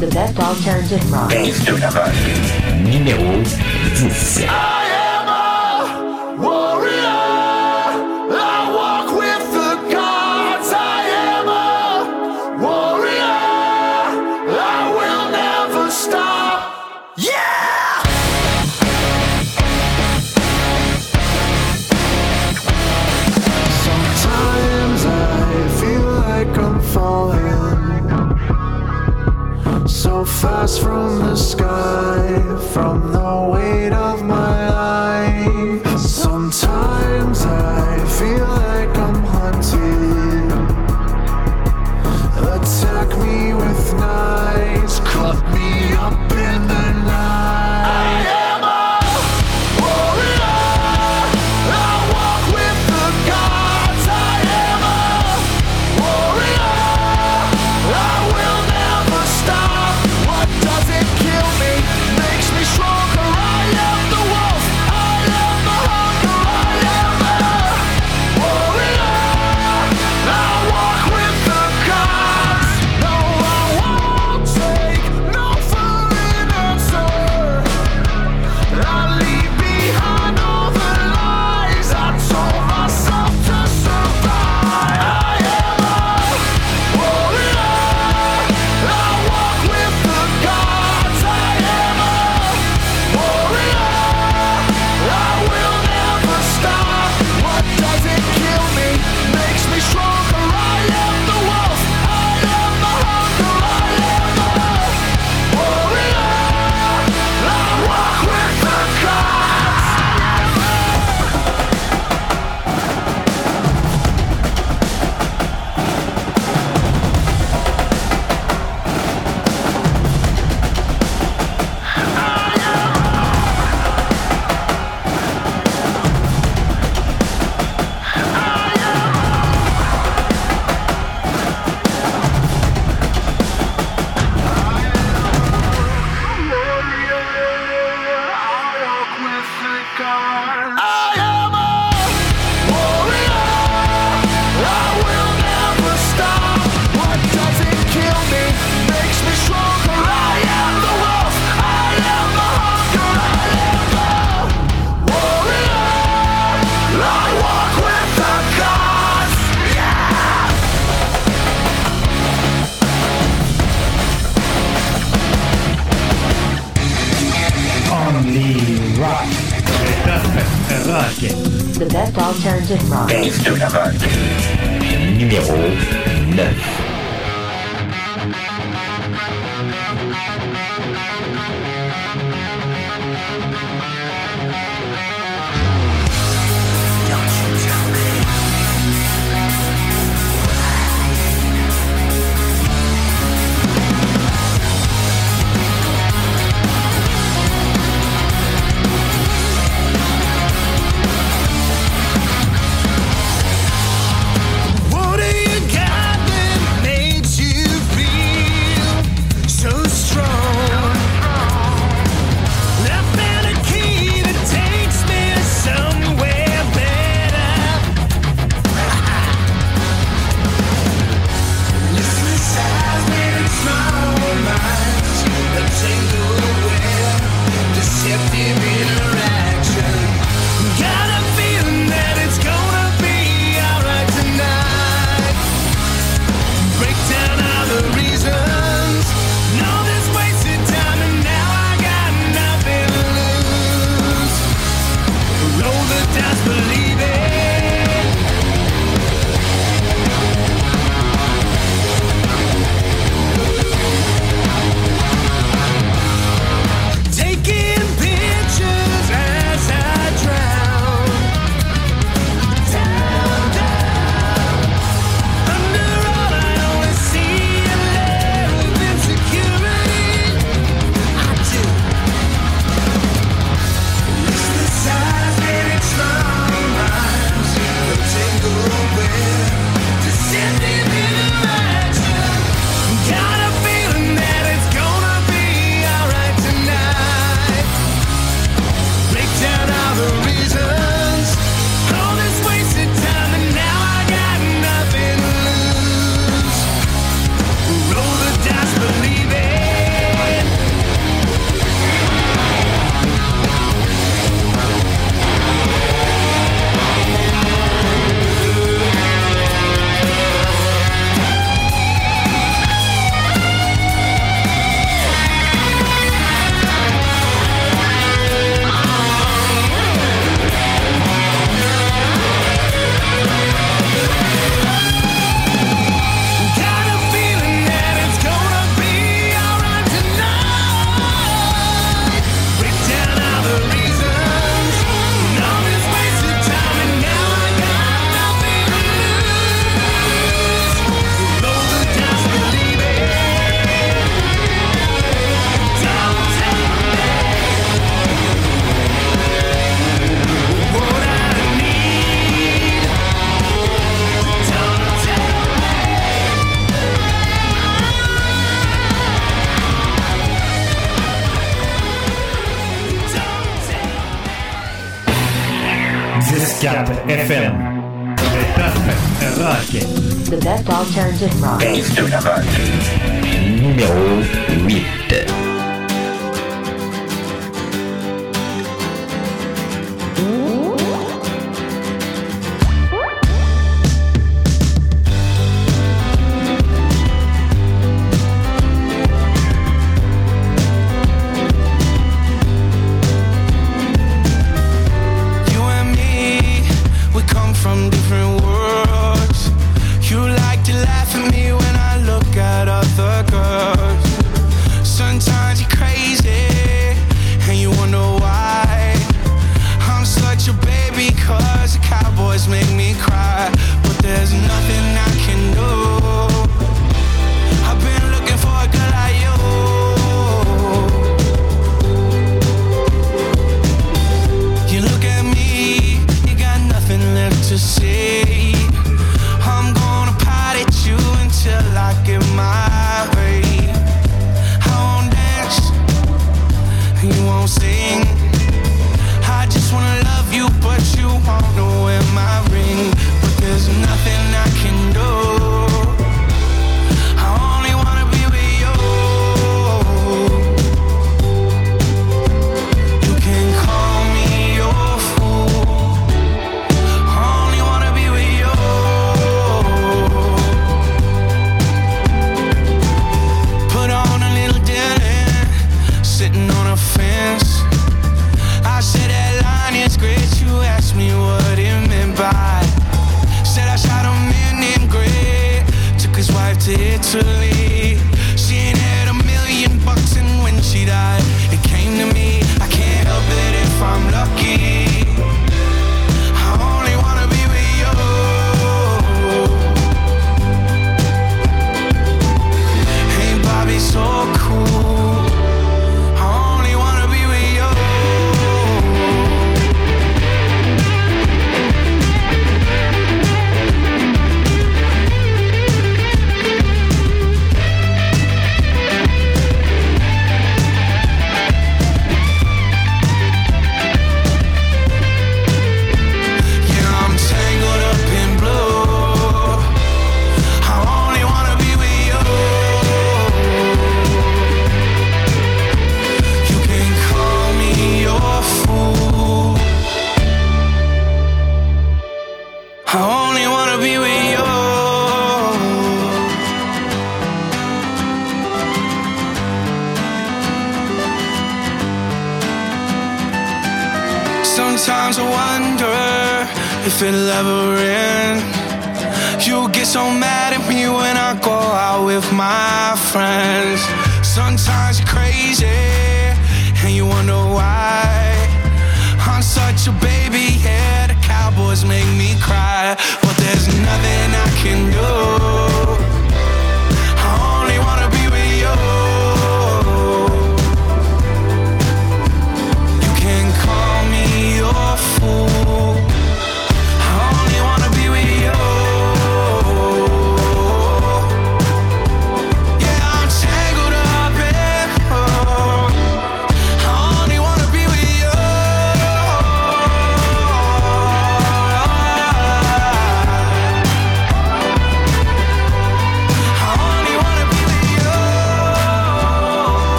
The best alternative rock. Dance to the rock. Numéro I am a warrior. from the sky, from the weight of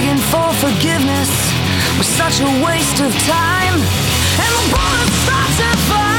begging for forgiveness was such a waste of time, and the bullets start to fly.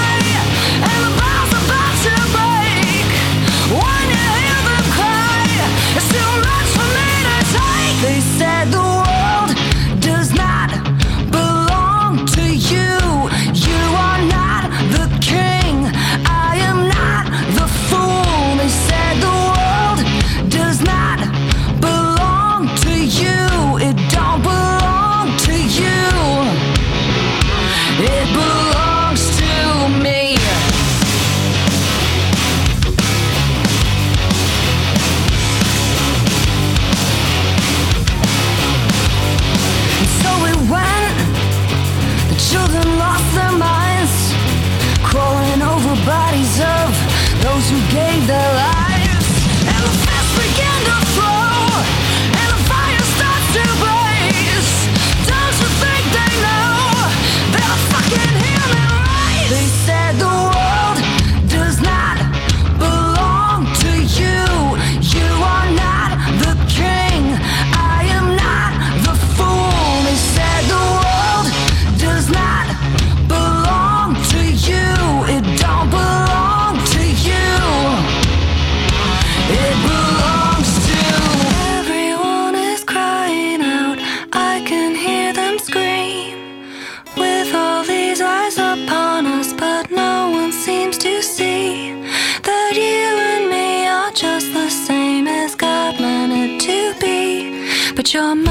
your mind.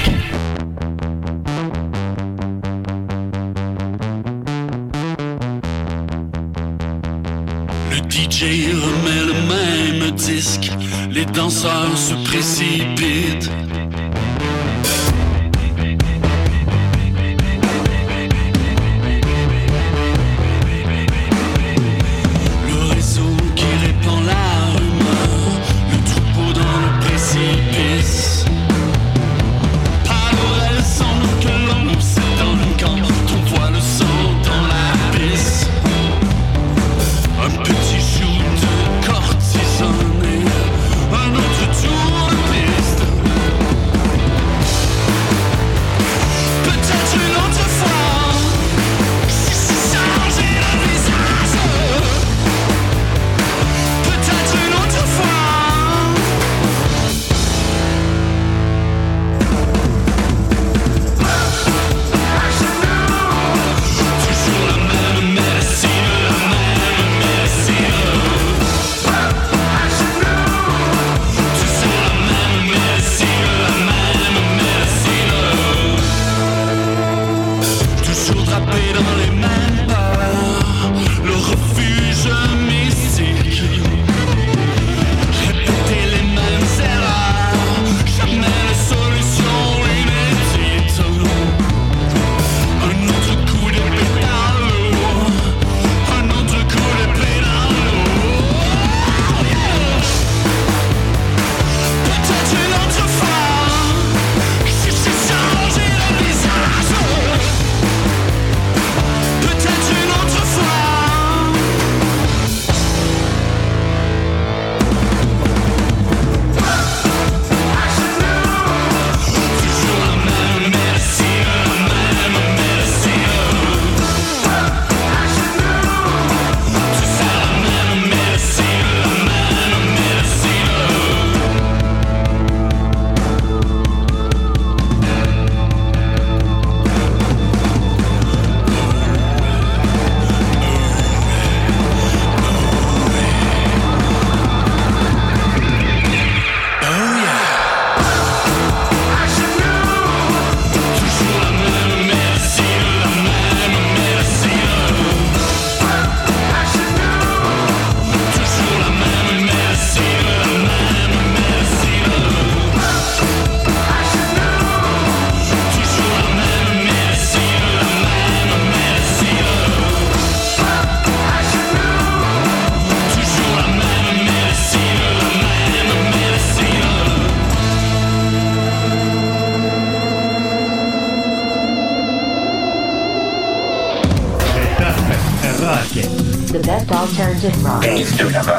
gire, mais le même disque. Les danseurs se précipitent. These do not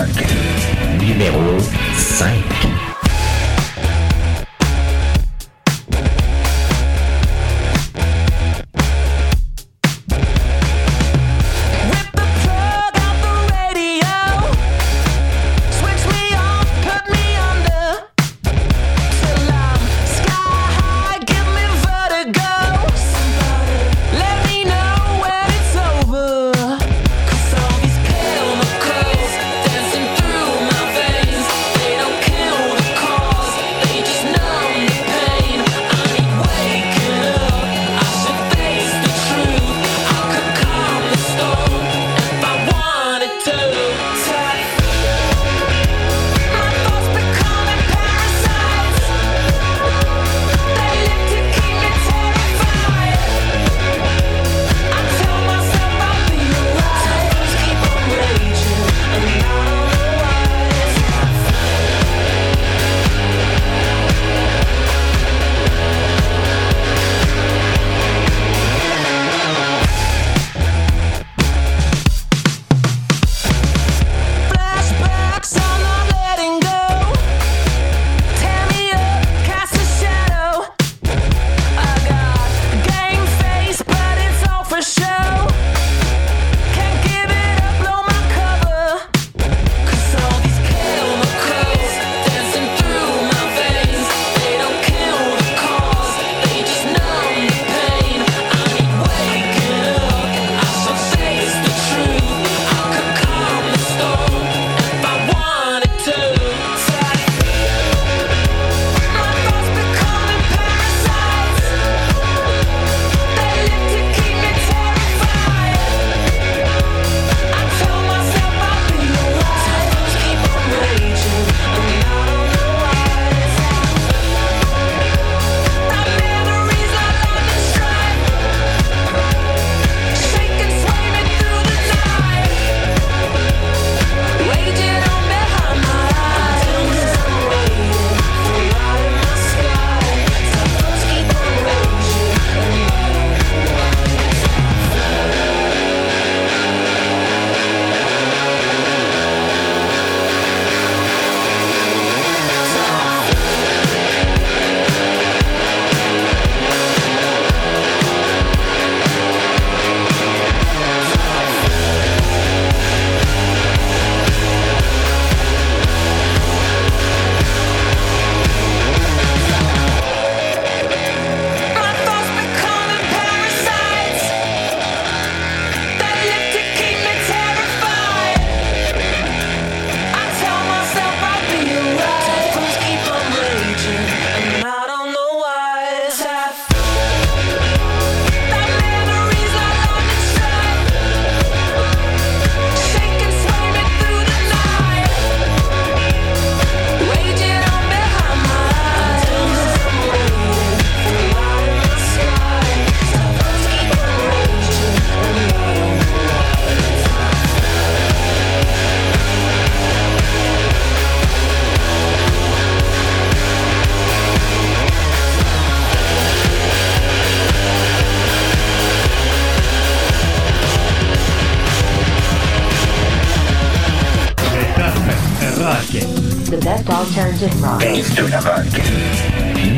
d'Alternative Rock. de la rock.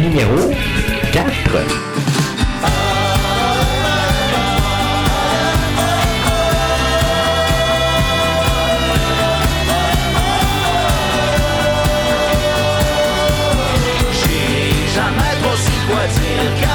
Numéro What's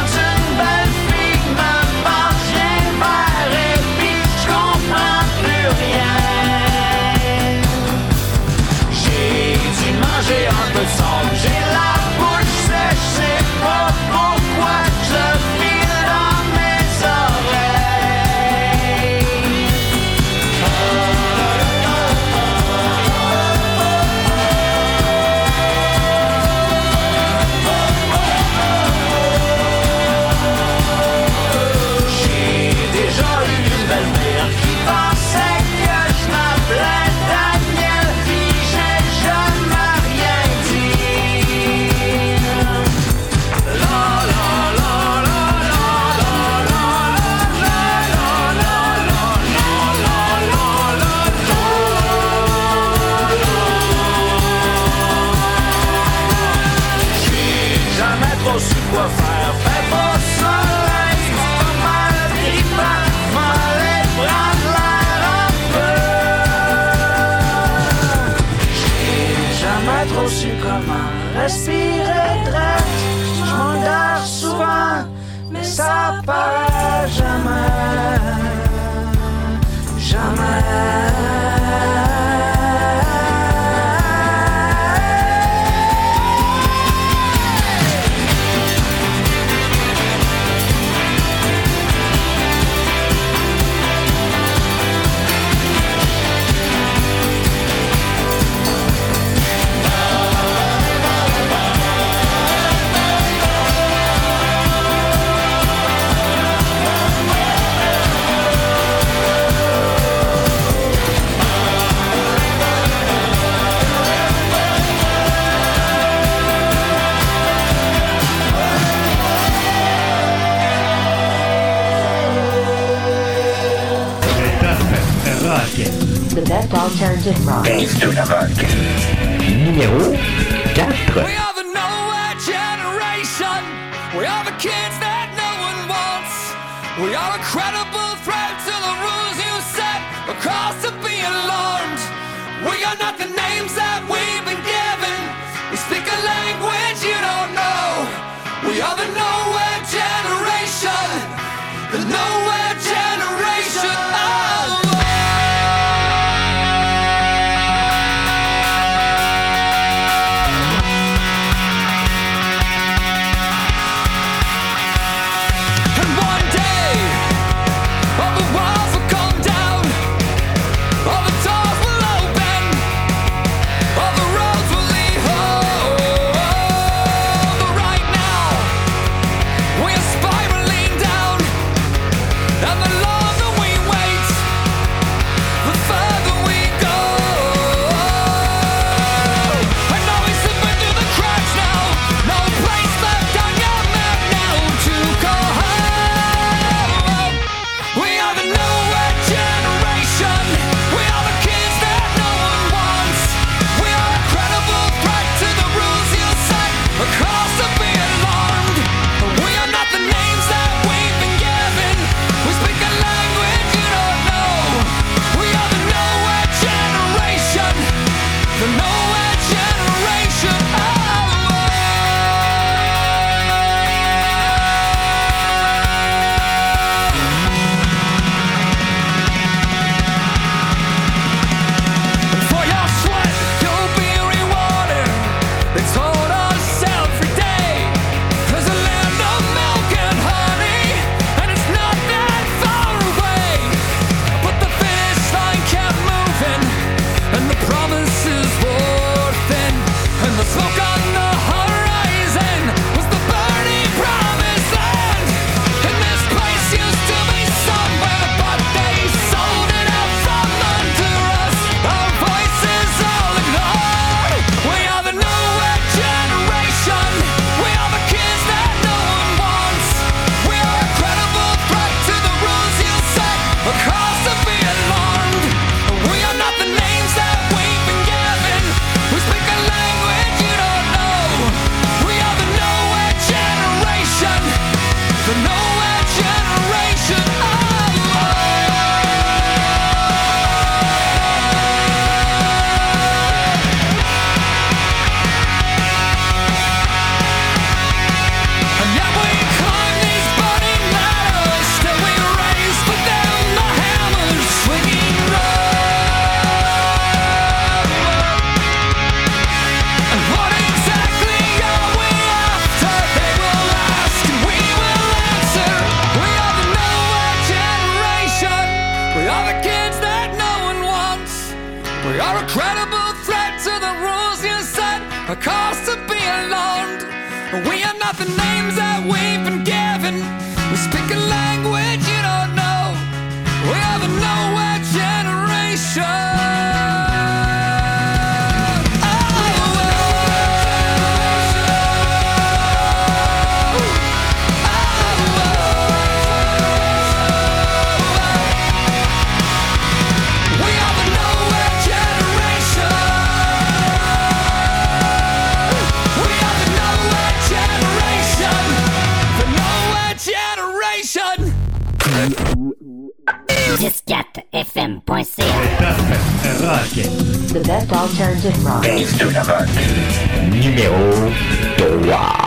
respire regrette. Je m'endors souvent, mais ça part jamais. Jamais. Historiador. Best alternative rock. Numéro 3. Elle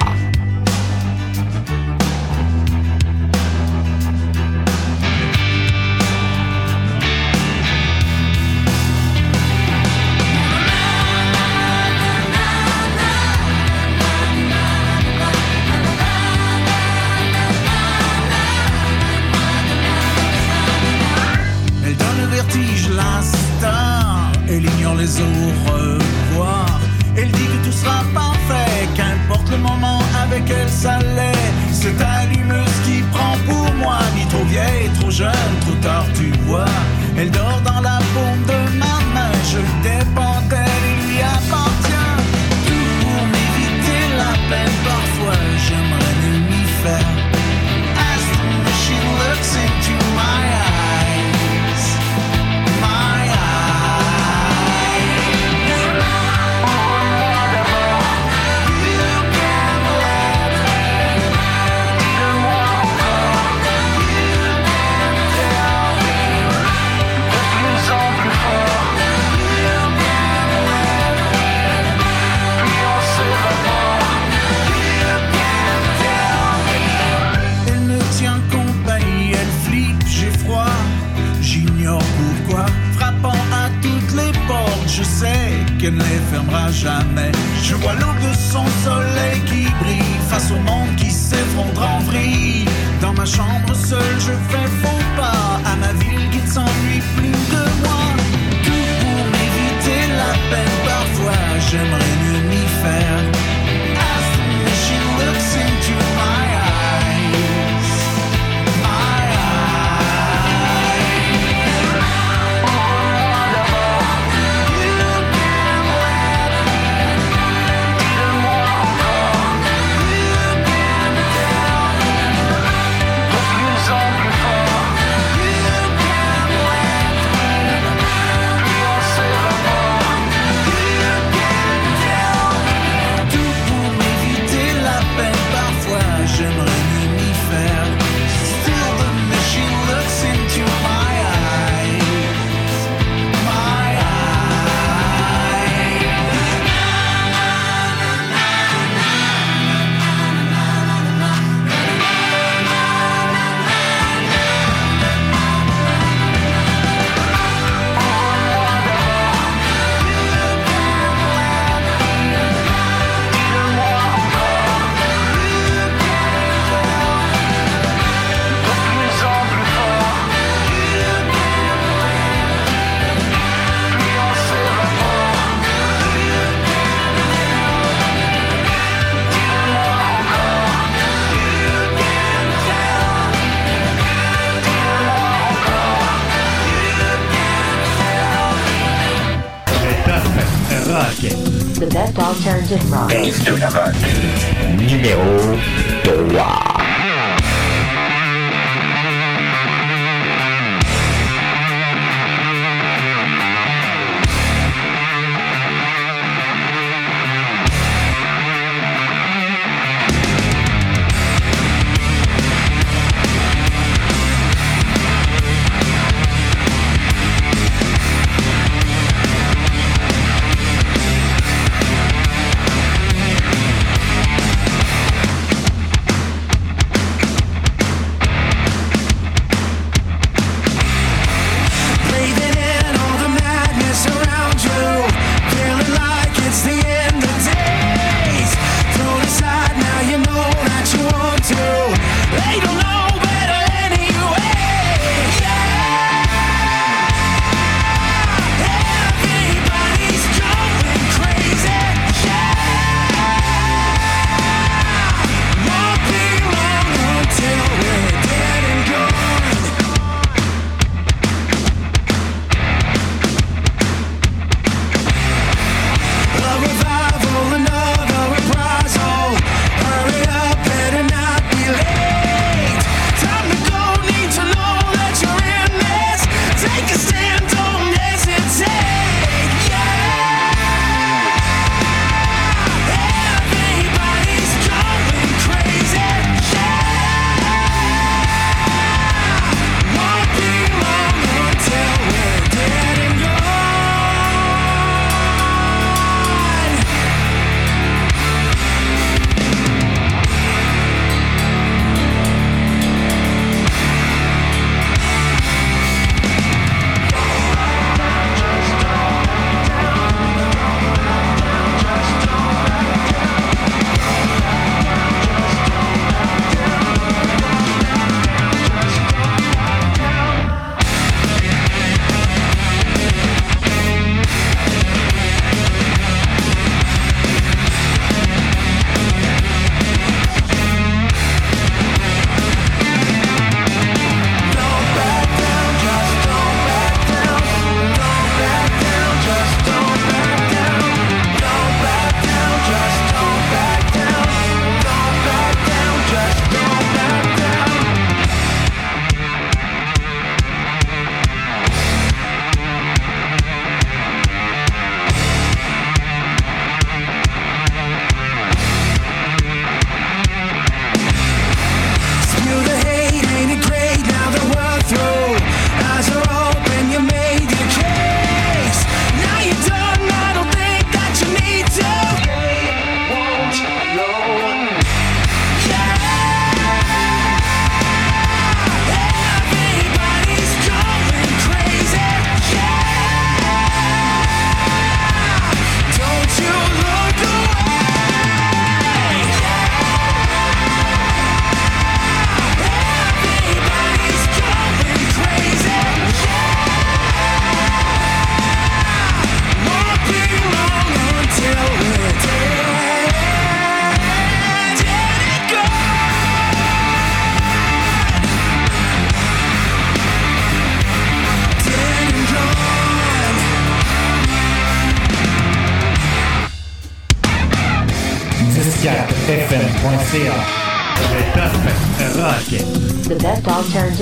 rock.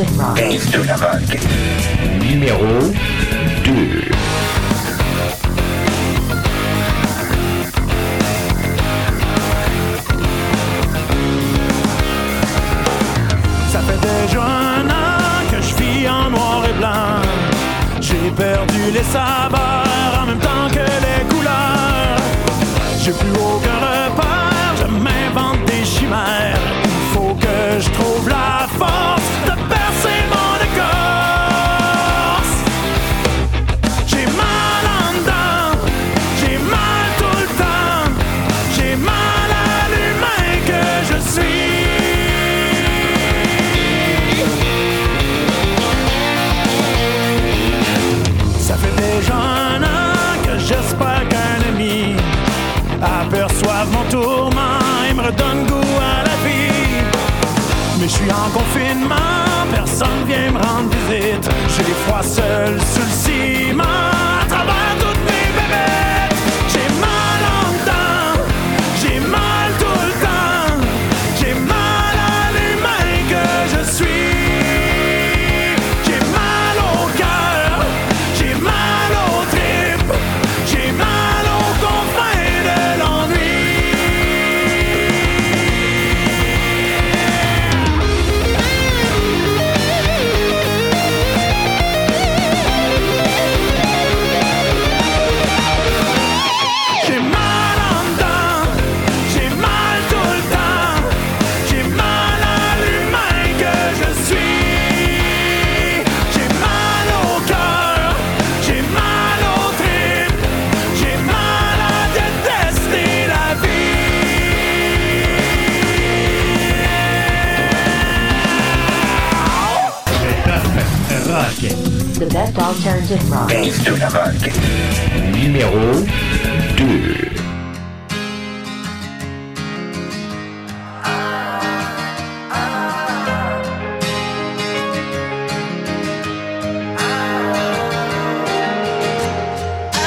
Music Rock. mon tourment me redonne goût à la vie. Mais je suis en confinement, personne vient me rendre visite. J'ai froid seul sous le At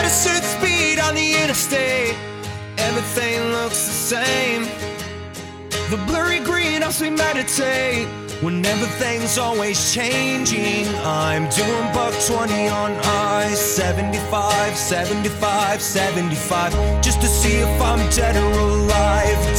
a certain speed on Numéro 2. Everything looks the same. The blurry green as we meditate. When everything's always changing, I'm doing buck 20 on ice, 75, 75, 75, just to see if I'm dead or alive.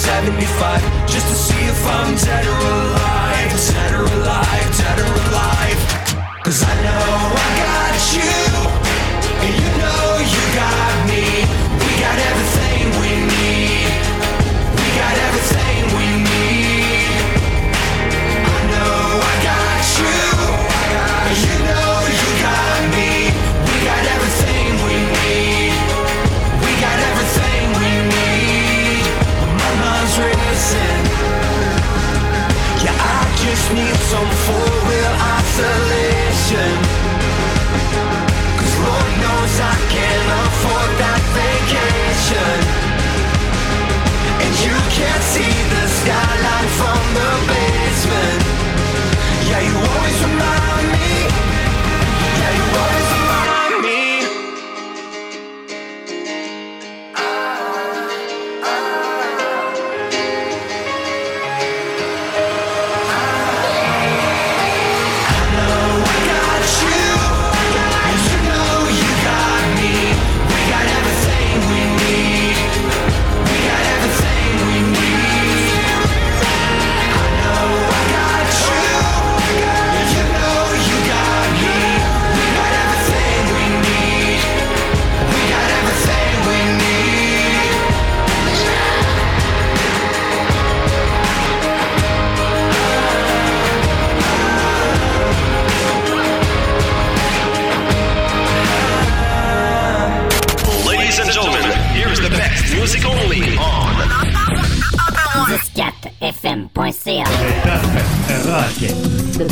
75 just to see if I'm dead or alive, dead or alive, dead or alive.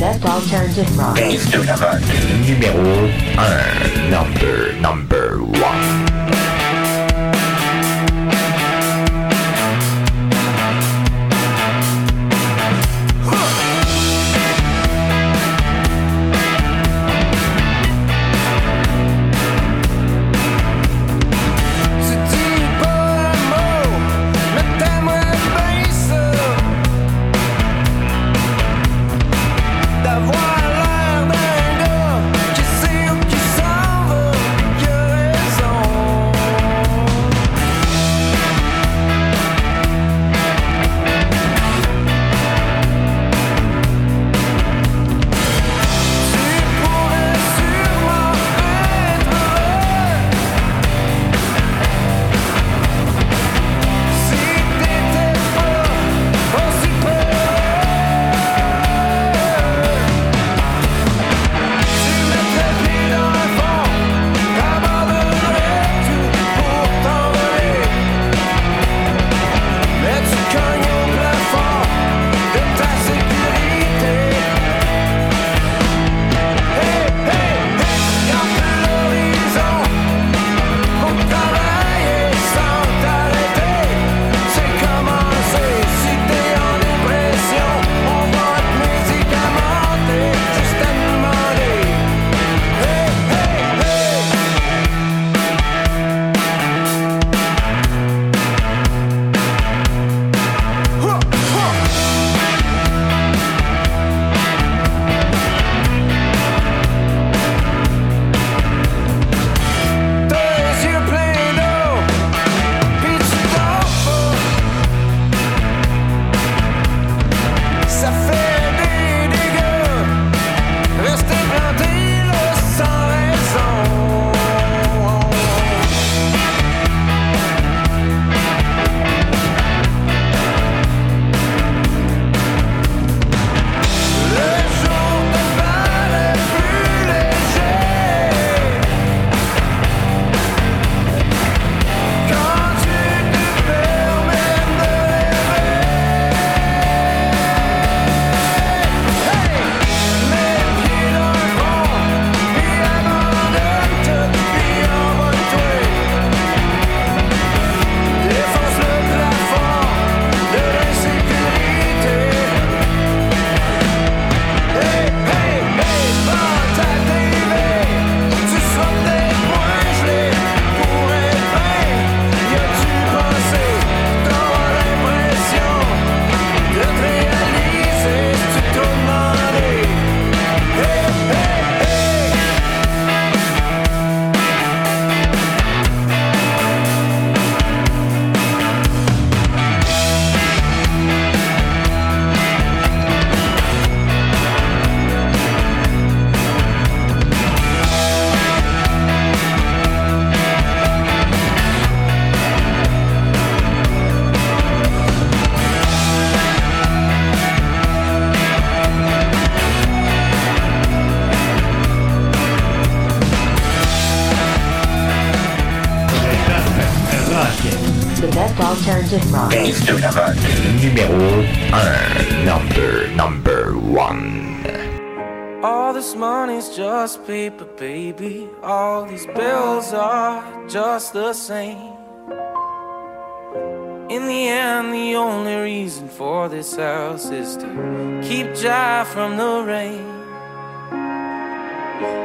Best Alternative Rock. Best numéro 1. Number, number. just the same. In the end, the only reason for this house is to keep dry from the rain.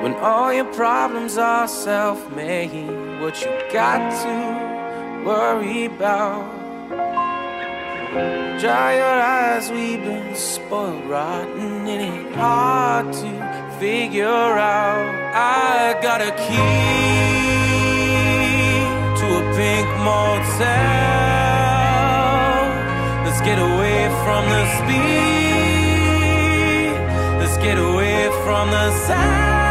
When all your problems are self made, what you got to worry about? Dry your eyes, we've been spoiled rotten. It hard to figure out. I gotta keep pink motel. Let's get away from the speed. Let's get away from the sound.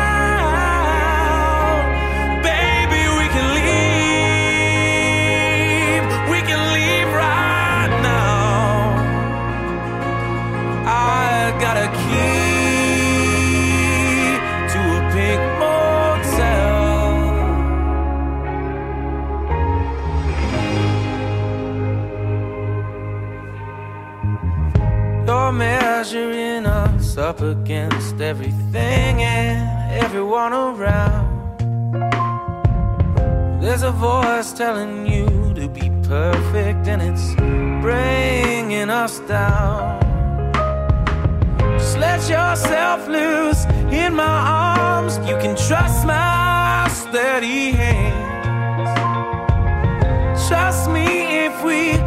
up against everything and everyone around. There's a voice telling you to be perfect, and it's bringing us down. Just let yourself loose in my arms. You can trust my steady hands. Trust me if we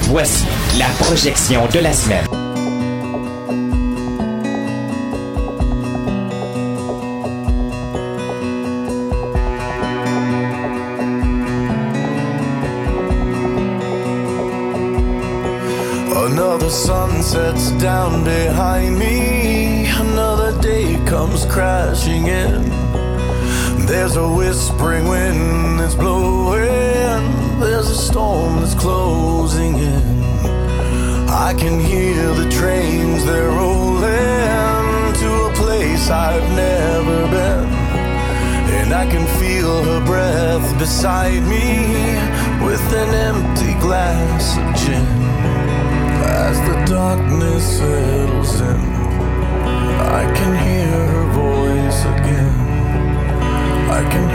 Voici la projection de la semaine. sun sets down behind me. Another day comes crashing in. There's a whispering wind that's blowing. There's a storm that's closing in. I can hear the trains, they're rolling to a place I've never been. And I can feel her breath beside me with an empty glass of gin. As the darkness settles in, I can hear her voice again. I can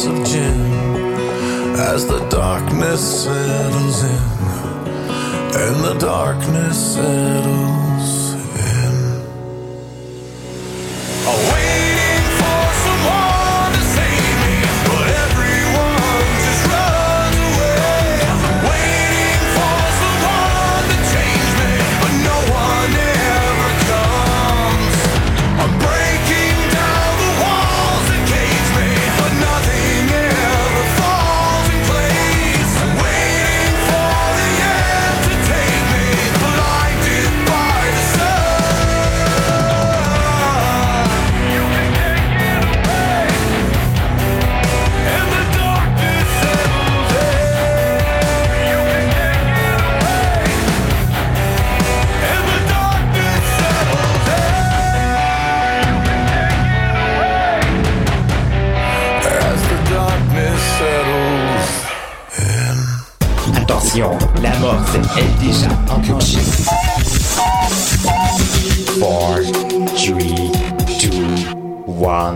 glass of gin as the darkness settles in. And the darkness settles la mort est déjà enclenchée. 4, 3, 2, 1.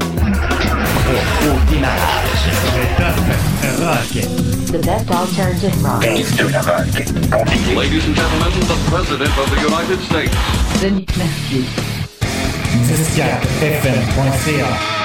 Au démarrage. Rock. The best alternative rock. De la rock. Ladies and gentlemen, the President of the United States. Denis Mercier. 104fm.ca